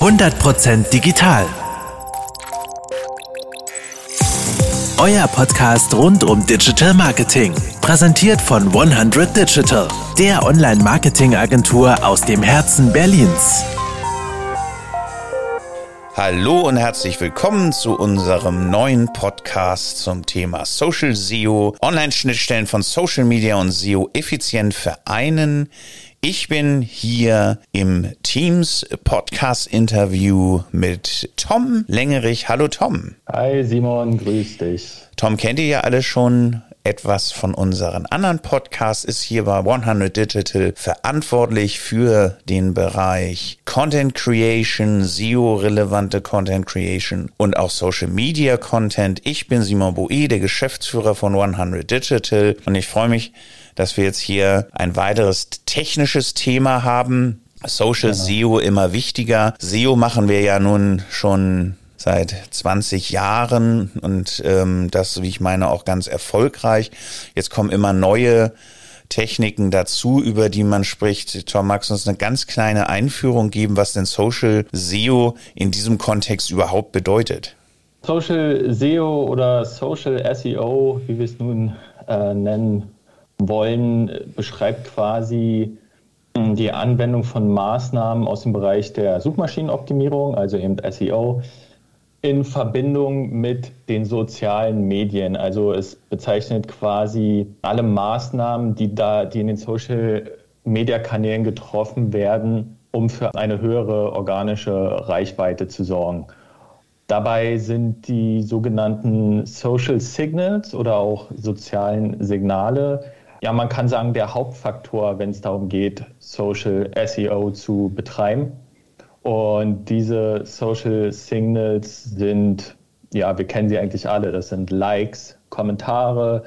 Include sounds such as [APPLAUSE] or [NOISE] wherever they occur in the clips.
100% digital. Euer Podcast rund um Digital Marketing. Präsentiert von 100 Digital, der Online-Marketing-Agentur aus dem Herzen Berlins. Hallo und herzlich willkommen zu unserem neuen Podcast zum Thema Social SEO, Online-Schnittstellen von Social Media und SEO effizient vereinen. Ich bin hier im Teams Podcast Interview mit Tom Längerich. Hallo Tom. Hi Simon, grüß dich. Tom kennt ihr ja alle schon etwas von unseren anderen Podcasts, ist hier bei 100 Digital verantwortlich für den Bereich Content Creation, SEO-relevante Content Creation und auch Social Media Content. Ich bin Simon Boe, der Geschäftsführer von 100 Digital und ich freue mich, dass wir jetzt hier ein weiteres technisches Thema haben. Social genau. SEO immer wichtiger. SEO machen wir ja nun schon seit 20 Jahren und ähm, das, wie ich meine, auch ganz erfolgreich. Jetzt kommen immer neue Techniken dazu, über die man spricht. Tom, magst du uns eine ganz kleine Einführung geben, was denn Social SEO in diesem Kontext überhaupt bedeutet? Social SEO oder Social SEO, wie wir es nun äh, nennen wollen, beschreibt quasi hm, die Anwendung von Maßnahmen aus dem Bereich der Suchmaschinenoptimierung, also eben SEO, in Verbindung mit den sozialen Medien. Also es bezeichnet quasi alle Maßnahmen, die da, die in den Social Media Kanälen getroffen werden, um für eine höhere organische Reichweite zu sorgen. Dabei sind die sogenannten Social Signals oder auch sozialen Signale, ja, man kann sagen, der Hauptfaktor, wenn es darum geht, Social SEO zu betreiben. Und diese Social Signals sind, ja, wir kennen sie eigentlich alle. Das sind Likes, Kommentare,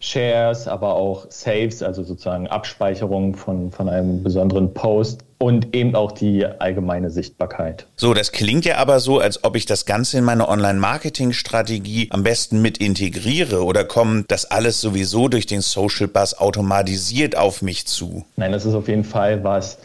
Shares, aber auch Saves, also sozusagen Abspeicherung von, von einem besonderen Post und eben auch die allgemeine Sichtbarkeit. So, das klingt ja aber so, als ob ich das Ganze in meine Online-Marketing-Strategie am besten mit integriere oder kommt das alles sowieso durch den Social Buzz automatisiert auf mich zu? Nein, das ist auf jeden Fall was,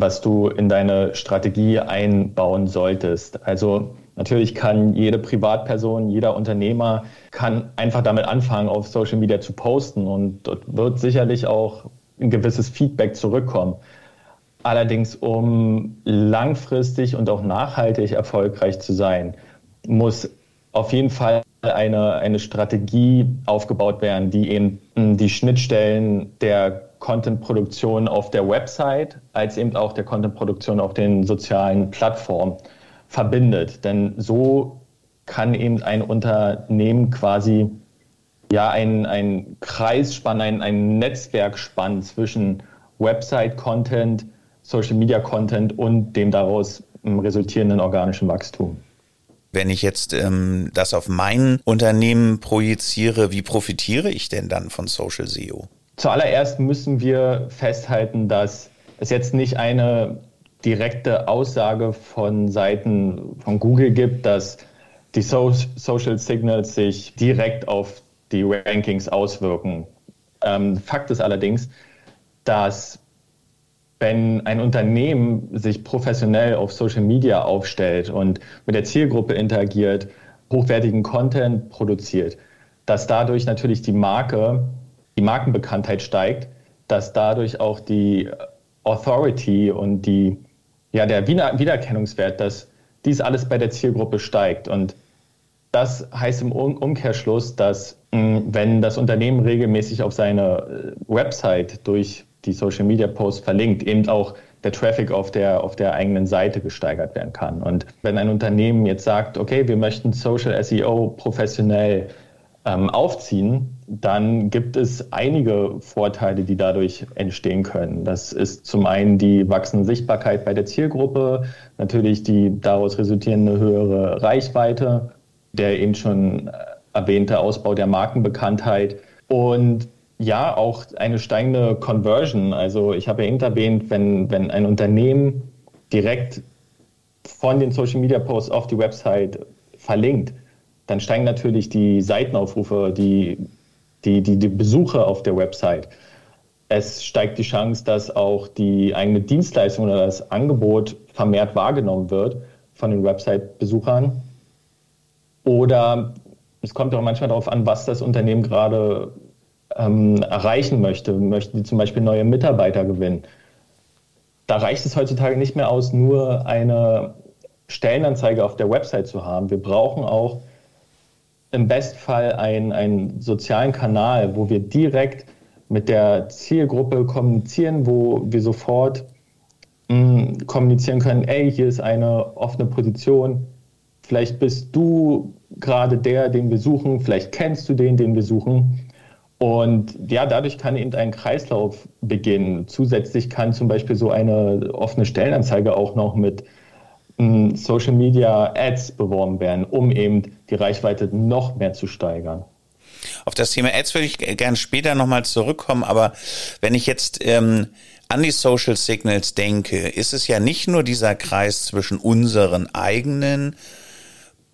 was du in deine Strategie einbauen solltest. Also natürlich kann jede Privatperson, jeder Unternehmer kann einfach damit anfangen, auf Social Media zu posten und dort wird sicherlich auch ein gewisses Feedback zurückkommen. Allerdings, um langfristig und auch nachhaltig erfolgreich zu sein, muss auf jeden Fall eine, eine Strategie aufgebaut werden, die eben die Schnittstellen der Content-Produktion auf der Website als eben auch der Content-Produktion auf den sozialen Plattformen verbindet. Denn so kann eben ein Unternehmen quasi ja ein, ein Kreis spannen, ein, ein Netzwerk spannen zwischen Website-Content, Social-Media-Content und dem daraus resultierenden organischen Wachstum. Wenn ich jetzt ähm, das auf mein Unternehmen projiziere, wie profitiere ich denn dann von Social SEO? Zuallererst müssen wir festhalten, dass es jetzt nicht eine direkte Aussage von Seiten von Google gibt, dass die so Social Signals sich direkt auf die Rankings auswirken. Ähm, Fakt ist allerdings, dass wenn ein Unternehmen sich professionell auf Social Media aufstellt und mit der Zielgruppe interagiert, hochwertigen Content produziert, dass dadurch natürlich die Marke die Markenbekanntheit steigt, dass dadurch auch die Authority und die, ja, der Wiedererkennungswert, dass dies alles bei der Zielgruppe steigt. Und das heißt im Umkehrschluss, dass wenn das Unternehmen regelmäßig auf seine äh, Website durch die Social Media Posts verlinkt, eben auch der Traffic auf der, auf der eigenen Seite gesteigert werden kann. Und wenn ein Unternehmen jetzt sagt, okay, wir möchten Social SEO professionell ähm, aufziehen, dann gibt es einige Vorteile, die dadurch entstehen können. Das ist zum einen die wachsende Sichtbarkeit bei der Zielgruppe, natürlich die daraus resultierende höhere Reichweite, der eben schon erwähnte Ausbau der Markenbekanntheit und ja, auch eine steigende Conversion. Also ich habe ja eben erwähnt, wenn, wenn ein Unternehmen direkt von den Social Media Posts auf die Website verlinkt, dann steigen natürlich die Seitenaufrufe, die, die, die, die Besucher auf der Website. es steigt die Chance, dass auch die eigene Dienstleistung oder das Angebot vermehrt wahrgenommen wird von den Website-Besuchern. Oder es kommt auch manchmal darauf an, was das Unternehmen gerade ähm, erreichen möchte. Möchten die zum Beispiel neue Mitarbeiter gewinnen? Da reicht es heutzutage nicht mehr aus, nur eine Stellenanzeige auf der Website zu haben. Wir brauchen auch im Bestfall einen, einen sozialen Kanal, wo wir direkt mit der Zielgruppe kommunizieren, wo wir sofort mh, mm, kommunizieren können, ey, hier ist eine offene Position, vielleicht bist du gerade der, den wir suchen, vielleicht kennst du den, den wir suchen. Und ja, dadurch kann eben ein Kreislauf beginnen. Zusätzlich kann zum Beispiel so eine offene Stellenanzeige auch noch mit Social Media Ads beworben werden, um eben die Reichweite noch mehr zu steigern. Auf das Thema Ads würde ich gerne später nochmal zurückkommen, aber wenn ich jetzt ähm, an die Social Signals denke, ist es ja nicht nur dieser Kreis zwischen unseren eigenen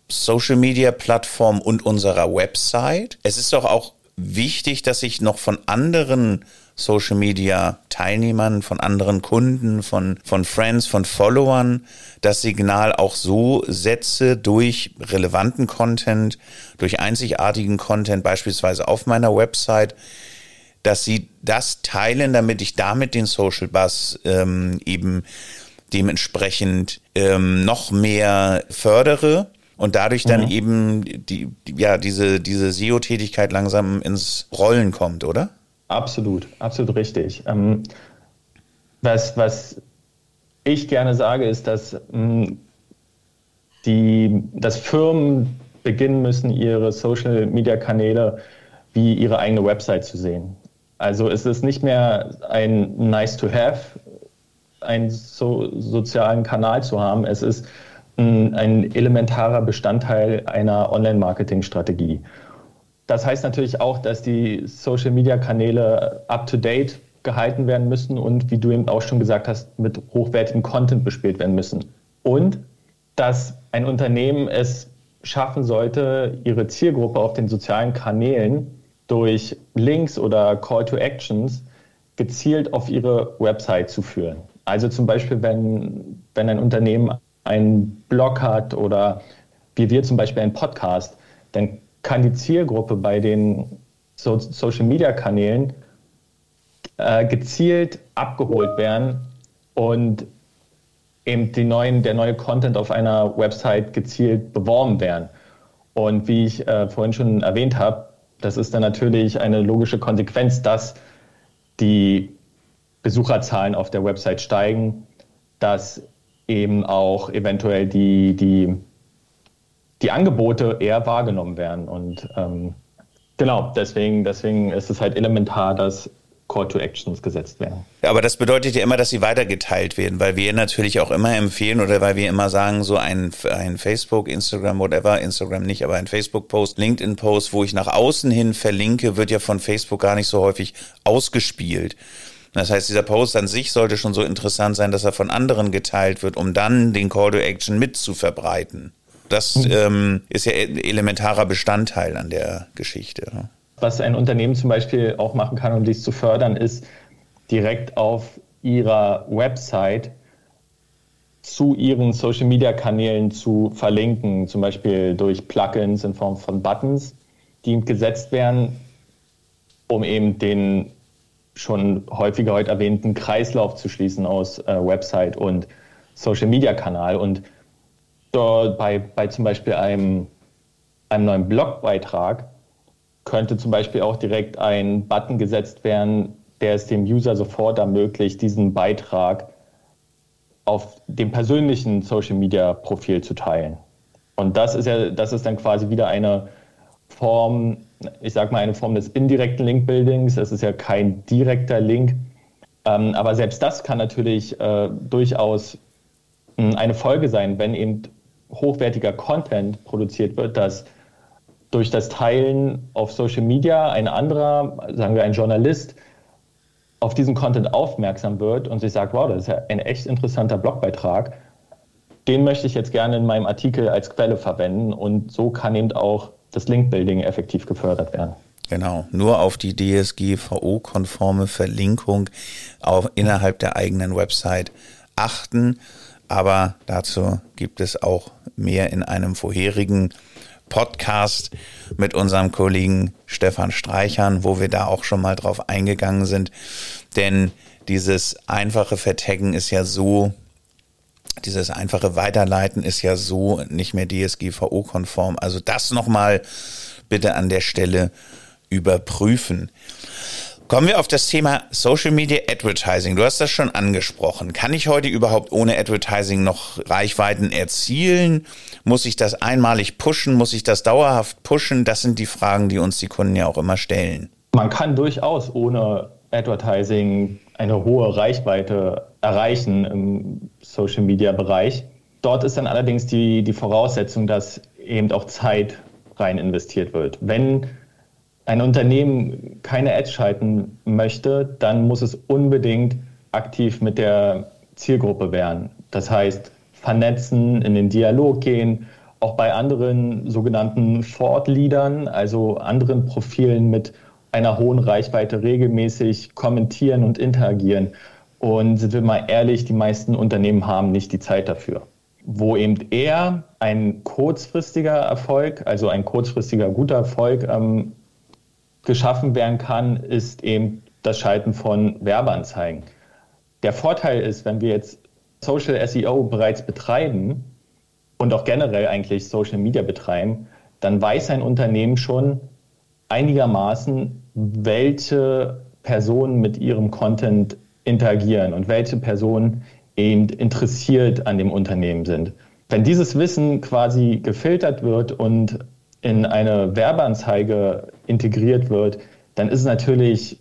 Social Media Plattformen und unserer Website. Es ist doch auch wichtig, dass ich noch von anderen Social Media Teilnehmern, von anderen Kunden, von, von Friends, von Followern das Signal auch so setze durch relevanten Content, durch einzigartigen Content, beispielsweise auf meiner Website, dass sie das teilen, damit ich damit den Social Buzz ähm, eben dementsprechend ähm, noch mehr fördere und dadurch dann mhm. eben die, ja, diese, diese SEO-Tätigkeit langsam ins Rollen kommt, oder? Absolut, absolut richtig. Ähm, was, was ich gerne sage, ist, dass, ähm, die, dass Firmen beginnen müssen, ihre Social-Media-Kanäle wie ihre eigene Website zu sehen. Also es ist nicht mehr ein Nice-to-Have, einen so, sozialen Kanal zu haben. Es ist ein, ein elementarer Bestandteil einer Online-Marketing-Strategie. Das heißt natürlich auch, dass die Social-Media-Kanäle up-to-date gehalten werden müssen und, wie du eben auch schon gesagt hast, mit hochwertigem Content bespielt werden müssen. Und dass ein Unternehmen es schaffen sollte, ihre Zielgruppe auf den sozialen Kanälen durch Links oder Call to Actions gezielt auf ihre Website zu führen. Also zum Beispiel, wenn, wenn ein Unternehmen einen Blog hat oder wie wir zum Beispiel einen Podcast, dann kann die Zielgruppe bei den so Social-Media-Kanälen äh, gezielt abgeholt werden und eben die neuen, der neue Content auf einer Website gezielt beworben werden. Und wie ich äh, vorhin schon erwähnt habe, das ist dann natürlich eine logische Konsequenz, dass die Besucherzahlen auf der Website steigen, dass eben auch eventuell die, die die Angebote eher wahrgenommen werden. Und ähm, genau, deswegen, deswegen ist es halt elementar, dass Call to Actions gesetzt werden. Aber das bedeutet ja immer, dass sie weitergeteilt werden, weil wir natürlich auch immer empfehlen oder weil wir immer sagen, so ein, ein Facebook, Instagram, whatever, Instagram nicht, aber ein Facebook-Post, LinkedIn-Post, wo ich nach außen hin verlinke, wird ja von Facebook gar nicht so häufig ausgespielt. Das heißt, dieser Post an sich sollte schon so interessant sein, dass er von anderen geteilt wird, um dann den Call to Action mit zu verbreiten. Das ähm, ist ja elementarer Bestandteil an der Geschichte. Ne? Was ein Unternehmen zum Beispiel auch machen kann, um dies zu fördern, ist direkt auf ihrer Website zu ihren Social Media Kanälen zu verlinken, zum Beispiel durch Plugins in Form von Buttons, die gesetzt werden, um eben den schon häufiger heute erwähnten Kreislauf zu schließen aus äh, Website und Social Media Kanal. Und bei, bei zum Beispiel einem, einem neuen Blogbeitrag könnte zum Beispiel auch direkt ein Button gesetzt werden, der es dem User sofort ermöglicht, diesen Beitrag auf dem persönlichen Social Media Profil zu teilen. Und das ist ja, das ist dann quasi wieder eine Form, ich sag mal, eine Form des indirekten Link-Buildings. Es ist ja kein direkter Link. Ähm, aber selbst das kann natürlich äh, durchaus hm, eine Folge sein, wenn eben hochwertiger Content produziert wird, dass durch das Teilen auf Social Media ein anderer, sagen wir ein Journalist, auf diesen Content aufmerksam wird und sich sagt, wow, das ist ja ein echt interessanter Blogbeitrag. Den möchte ich jetzt gerne in meinem Artikel als Quelle verwenden und so kann eben auch das Link-Building effektiv gefördert werden. Genau, nur auf die DSGVO-konforme Verlinkung auch innerhalb der eigenen Website achten. Aber dazu gibt es auch mehr in einem vorherigen Podcast mit unserem Kollegen Stefan Streichern, wo wir da auch schon mal drauf eingegangen sind. Denn dieses einfache Vertaggen ist ja so, dieses einfache Weiterleiten ist ja so nicht mehr DSGVO-konform. Also das nochmal bitte an der Stelle überprüfen. Kommen wir auf das Thema Social Media Advertising. Du hast das schon angesprochen. Kann ich heute überhaupt ohne Advertising noch Reichweiten erzielen? Muss ich das einmalig pushen? Muss ich das dauerhaft pushen? Das sind die Fragen, die uns die Kunden ja auch immer stellen. Man kann durchaus ohne Advertising eine hohe Reichweite erreichen im Social Media Bereich. Dort ist dann allerdings die, die Voraussetzung, dass eben auch Zeit rein investiert wird. Wenn ein Unternehmen keine Ads schalten möchte, dann muss es unbedingt aktiv mit der Zielgruppe werden. Das heißt, vernetzen, in den Dialog gehen, auch bei anderen sogenannten Thought-Leadern, also anderen Profilen mit einer hohen Reichweite regelmäßig kommentieren und interagieren. Und sind wir mal ehrlich, die meisten Unternehmen haben nicht die Zeit dafür. Wo eben eher ein kurzfristiger Erfolg, also ein kurzfristiger guter Erfolg ähm, geschaffen werden kann, ist eben das Schalten von Werbeanzeigen. Der Vorteil ist, wenn wir jetzt Social SEO bereits betreiben und auch generell eigentlich Social Media betreiben, dann weiß ein Unternehmen schon einigermaßen, welche Personen mit ihrem Content interagieren und welche Personen eben interessiert an dem Unternehmen sind. Wenn dieses Wissen quasi gefiltert wird und in eine Werbeanzeige integriert wird, dann ist es natürlich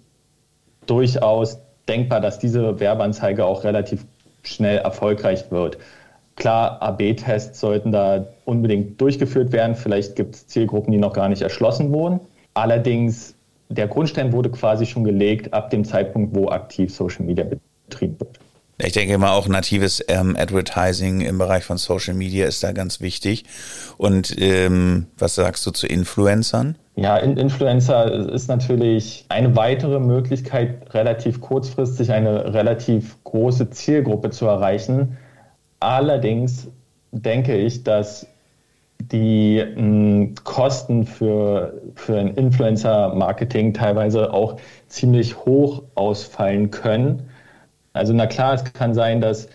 durchaus denkbar, dass diese Werbeanzeige auch relativ schnell erfolgreich wird. Klar, AB-Tests sollten da unbedingt durchgeführt werden. Vielleicht gibt es Zielgruppen, die noch gar nicht erschlossen wurden. Allerdings, der Grundstein wurde quasi schon gelegt ab dem Zeitpunkt, wo aktiv Social Media betrieben wird. Ich denke mal, auch natives ähm, Advertising im Bereich von Social Media ist da ganz wichtig. Und ähm, was sagst du zu Influencern? Ja, Influencer ist natürlich eine weitere Möglichkeit, relativ kurzfristig eine relativ große Zielgruppe zu erreichen. Allerdings denke ich, dass die mh, hm, Kosten für, für ein Influencer-Marketing teilweise auch ziemlich hoch ausfallen können also na klar, es kann sein, dass,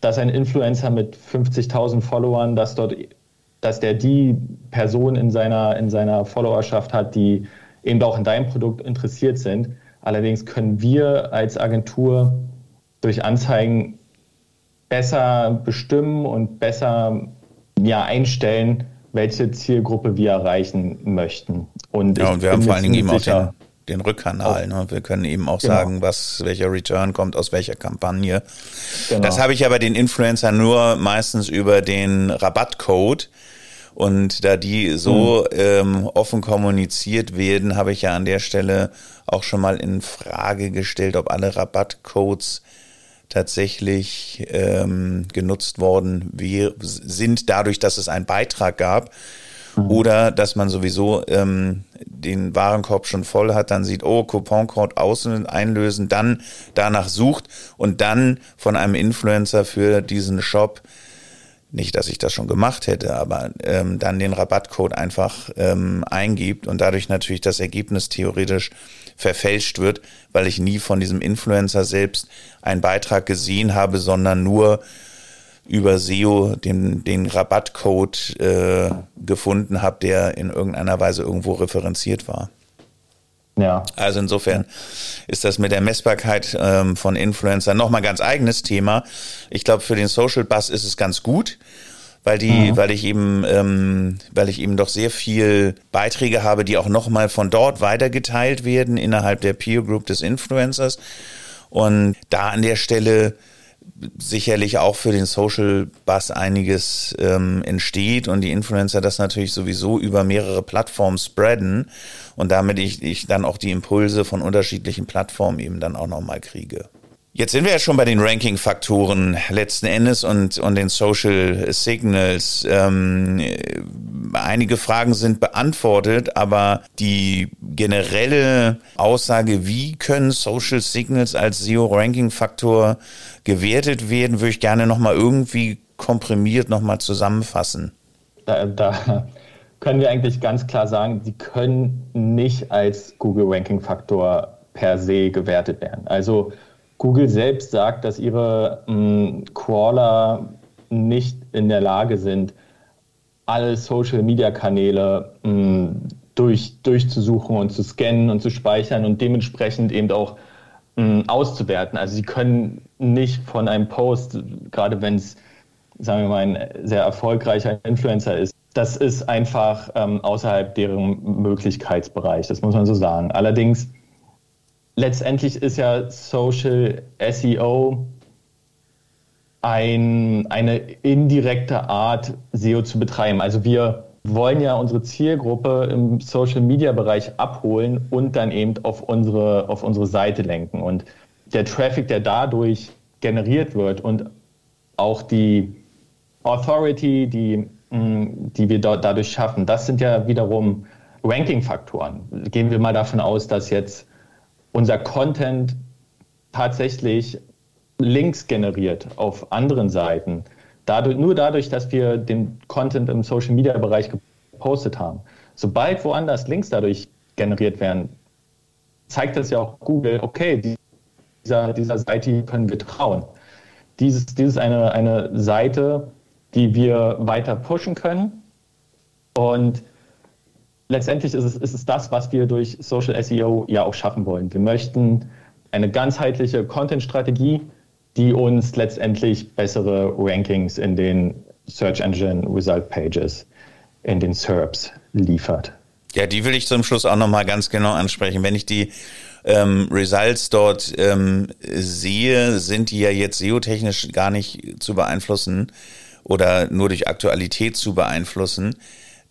dass ein Influencer mit 50.000 Followern, dass dort, dass der die Person in seiner, in seiner Followerschaft hat, die eben auch in deinem Produkt interessiert sind. Allerdings können wir als Agentur durch Anzeigen besser bestimmen und besser ja, einstellen, welche Zielgruppe wir erreichen möchten. Und ja, und wir haben vor allen Dingen eben auch den, den Rückkanal. Ne? Wir können eben auch genau. sagen, was, welcher Return kommt aus welcher Kampagne. Genau. Das habe ich aber den Influencer nur meistens über den Rabattcode. Und da die so mhm. ähm, offen kommuniziert werden, habe ich ja an der Stelle auch schon mal in Frage gestellt, ob alle Rabattcodes tatsächlich ähm, genutzt worden wir, sind, dadurch, dass es einen Beitrag gab. Mhm. Oder dass man sowieso ähm, den Warenkorb schon voll hat, dann sieht, oh, Couponcode außen einlösen, dann danach sucht und dann von einem Influencer für diesen Shop, nicht, dass ich das schon gemacht hätte, aber ähm, dann den Rabattcode einfach ähm, eingibt und dadurch natürlich das Ergebnis theoretisch verfälscht wird, weil ich nie von diesem Influencer selbst einen Beitrag gesehen habe, sondern nur über SEO den, den Rabattcode äh, gefunden habe, der in irgendeiner Weise irgendwo referenziert war. Ja. Also insofern ist das mit der Messbarkeit ähm, von Influencern nochmal ganz eigenes Thema. Ich glaube, für den Social Bus ist es ganz gut, weil die, mhm. weil ich eben, ähm, weil ich eben doch sehr viel Beiträge habe, die auch nochmal von dort weitergeteilt werden innerhalb der Peer Group des Influencers. Und da an der Stelle sicherlich auch für den Social Bus einiges ähm, entsteht und die Influencer das natürlich sowieso über mehrere Plattformen spreaden und damit ich, ich dann auch die Impulse von unterschiedlichen Plattformen eben dann auch nochmal kriege. Jetzt sind wir ja schon bei den Ranking-Faktoren letzten Endes und, und den Social Signals. Ähm, einige Fragen sind beantwortet, aber die generelle Aussage, wie können Social Signals als SEO-Ranking-Faktor gewertet werden, würde ich gerne nochmal irgendwie komprimiert nochmal zusammenfassen. Da, da können wir eigentlich ganz klar sagen, die können nicht als Google-Ranking-Faktor per se gewertet werden. Also Google selbst sagt, dass ihre mh, mm, Crawler nicht in der Lage sind, alle Social-Media-Kanäle mm, durch, durchzusuchen und zu scannen und zu speichern und dementsprechend eben auch mh, mm, auszuwerten. Also sie können nicht von einem Post, gerade wenn es, sagen wir mal, ein sehr erfolgreicher Influencer ist, das ist einfach ähm, außerhalb deren Möglichkeitsbereich, das muss man so sagen. Allerdings, letztendlich ist ja Social SEO ein, eine indirekte Art, SEO zu betreiben. Also wir wollen ja unsere Zielgruppe im Social-Media-Bereich abholen und dann eben auf unsere, auf unsere Seite lenken. Und der Traffic, der dadurch generiert wird und auch die Authority, die, mm, die wir dadurch schaffen, das sind ja wiederum Ranking-Faktoren. Gehen wir mal davon aus, dass jetzt unser Content tatsächlich Links generiert auf anderen Seiten. Dadurch, nur dadurch, dass wir den Content im Social Media Bereich gepostet haben. Sobald woanders Links dadurch generiert werden, zeigt das ja auch Google, okay, dieser, dieser Seite können wir trauen. Dieses, dieses ist eine, eine Seite, die wir weiter pushen können. Und letztendlich ist es, ist es das, was wir durch Social SEO ja auch schaffen wollen. Wir möchten eine ganzheitliche Content-Strategie die uns letztendlich bessere Rankings in den Search Engine Result Pages, in den SERPs liefert. Ja, die will ich zum Schluss auch nochmal ganz genau ansprechen. Wenn ich die ähm, Results dort ähm, sehe, sind die ja jetzt SEO-technisch gar nicht zu beeinflussen oder nur durch Aktualität zu beeinflussen.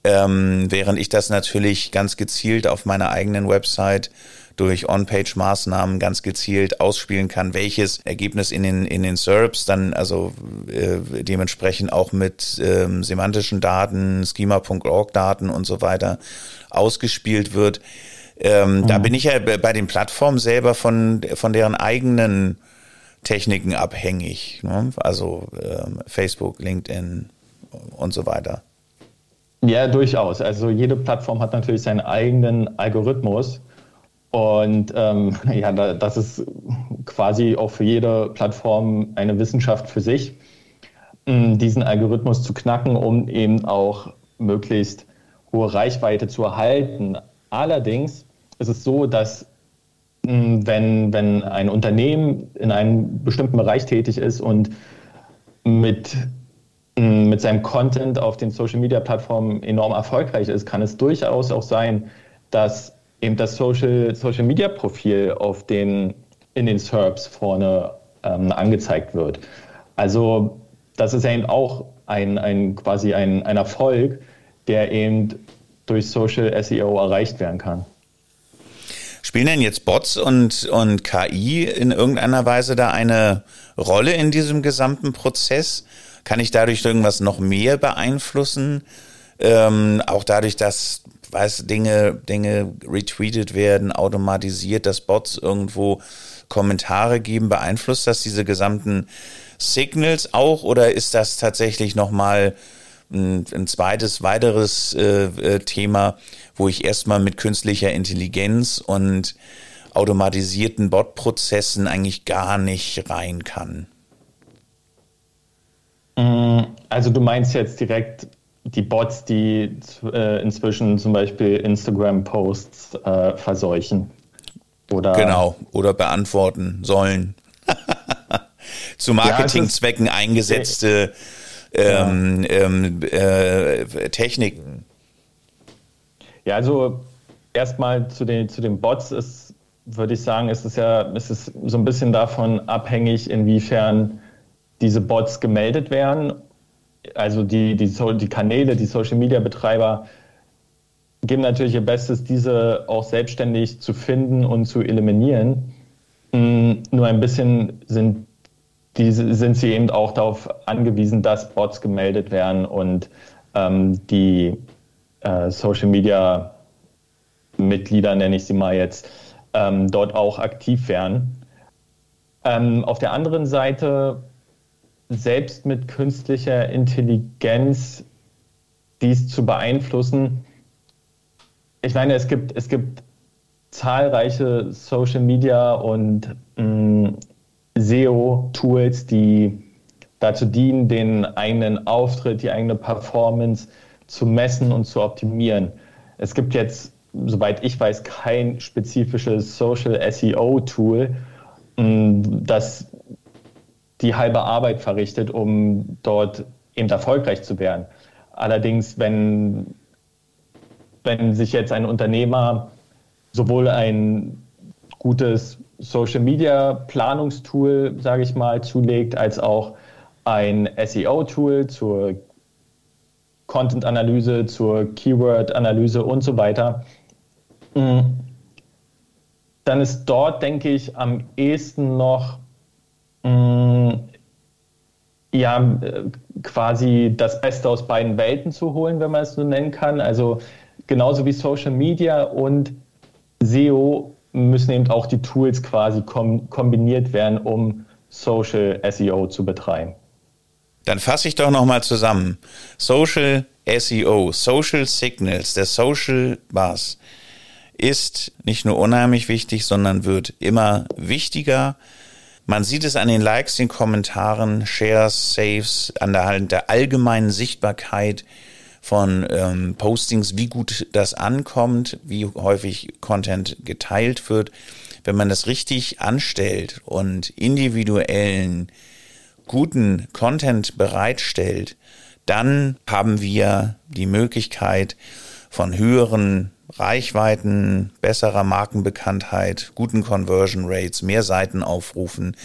Ähm, während ich das natürlich ganz gezielt auf meiner eigenen Website durch On-Page-Maßnahmen ganz gezielt ausspielen kann, welches Ergebnis in den, in den SERPs dann also äh, dementsprechend auch mit ähm, semantischen Daten, schema.org-Daten und so weiter ausgespielt wird. Ähm, mhm. Da bin ich ja bei den Plattformen selber von, von deren eigenen Techniken abhängig. Ne? Also ähm, Facebook, LinkedIn und so weiter. Ja, durchaus. Also jede Plattform hat natürlich seinen eigenen Algorithmus. Und ähm, [LAUGHS] ja, das ist quasi auch für jede Plattform eine Wissenschaft für sich, diesen Algorithmus zu knacken, um eben auch möglichst hohe Reichweite zu erhalten. Allerdings ist es so, dass wenn, wenn ein Unternehmen in einem bestimmten Bereich tätig ist und mit, mit seinem Content auf den Social-Media-Plattformen enorm erfolgreich ist, kann es durchaus auch sein, dass eben das Social, Social Media Profil auf den, in den SERPs vorne ähm, angezeigt wird. Also das ist eben auch ein, ein quasi ein, ein Erfolg, der eben durch Social SEO erreicht werden kann. Spielen denn jetzt Bots und, und KI in irgendeiner Weise da eine Rolle in diesem gesamten Prozess? Kann ich dadurch irgendwas noch mehr beeinflussen? Ähm, auch dadurch, dass weiß, Dinge, Dinge retweetet werden, automatisiert, dass Bots irgendwo Kommentare geben, beeinflusst das diese gesamten Signals auch oder ist das tatsächlich nochmal ein, ein zweites, weiteres äh, äh, Thema, wo ich erstmal mit künstlicher Intelligenz und automatisierten Bot-Prozessen eigentlich gar nicht rein kann? Also du meinst jetzt direkt die Bots, die äh, inzwischen zum Beispiel Instagram-Posts äh, verseuchen. Oder genau, oder beantworten sollen. [LAUGHS] Zu Marketingzwecken ja, eingesetzte ähm, ähm, äh, Techniken. Ja, also erstmal zu den, zu den Bots ist, würde ich sagen, ist es ja, ist es so ein bisschen davon abhängig, inwiefern diese Bots gemeldet werden also die, die, die Kanäle, die Social Media Betreiber geben natürlich ihr Bestes, diese auch selbstständig zu finden und zu eliminieren. Mm, nur ein bisschen sind, die, sind sie eben auch darauf angewiesen, dass Bots gemeldet werden und ähm, die äh, Social Media Mitglieder, nenne ich sie mal jetzt, ähm, dort auch aktiv wären. Ähm, auf der anderen Seite, selbst mit künstlicher Intelligenz dies zu beeinflussen, ich meine, es gibt, es gibt zahlreiche Social Media und mm, SEO-Tools, die dazu dienen, den eigenen Auftritt, die eigene Performance zu messen und zu optimieren. Es gibt jetzt, soweit ich weiß, kein spezifisches Social SEO-Tool, mm, das die halbe Arbeit verrichtet, um dort eben erfolgreich zu werden. Allerdings, wenn, wenn sich jetzt ein Unternehmer sowohl ein gutes Social Media Planungstool, sage ich mal, zulegt, als auch ein SEO-Tool zur Content-Analyse, zur Keyword-Analyse und so weiter, mm, dann ist dort, denke ich, am ehesten noch ja, quasi das Beste aus beiden Welten zu holen, wenn man es so nennen kann. Also genauso wie Social Media und SEO müssen eben auch die Tools quasi kom kombiniert werden, um Social SEO zu betreiben. Dann fasse ich doch nochmal zusammen. Social SEO, Social Signals, der Social Buzz ist nicht nur unheimlich wichtig, sondern wird immer wichtiger. Man sieht es an den Likes, den Kommentaren, Shares, Saves, an der, der allgemeinen Sichtbarkeit von ähm, Postings, wie gut das ankommt, wie häufig Content geteilt wird. Wenn man das richtig anstellt und individuellen guten Content bereitstellt, dann haben wir die Möglichkeit von höheren Reichweiten, besserer Markenbekanntheit, guten Conversion Rates, mehr Seiten aufrufen,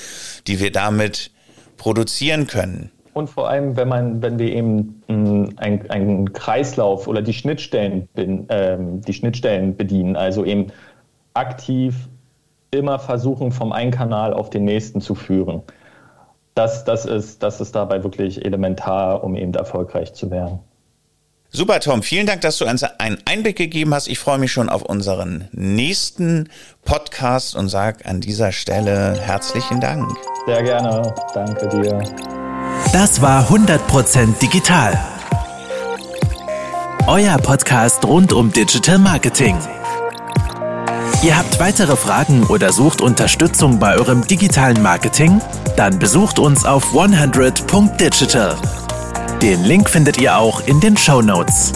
die wir damit produzieren können. Und vor allem, wenn man, wenn wir eben mm, einen Kreislauf oder die Schnittstellen, äh, die Schnittstellen bedienen, also eben aktiv immer versuchen, vom einen Kanal auf den nächsten zu führen. Das, das, ist, das ist dabei wirklich elementar, um eben erfolgreich zu werden. Super, Tom. Vielen Dank, dass du uns einen Einblick gegeben hast. Ich freue mich schon auf unseren nächsten Podcast und sage an dieser Stelle herzlichen Dank. Sehr gerne. Danke dir. Das war 100% digital. Euer Podcast rund um Digital Marketing. Ihr habt weitere Fragen oder sucht Unterstützung bei eurem digitalen Marketing? Dann besucht uns auf 100.digital. Den Link findet ihr auch in den Show Notes.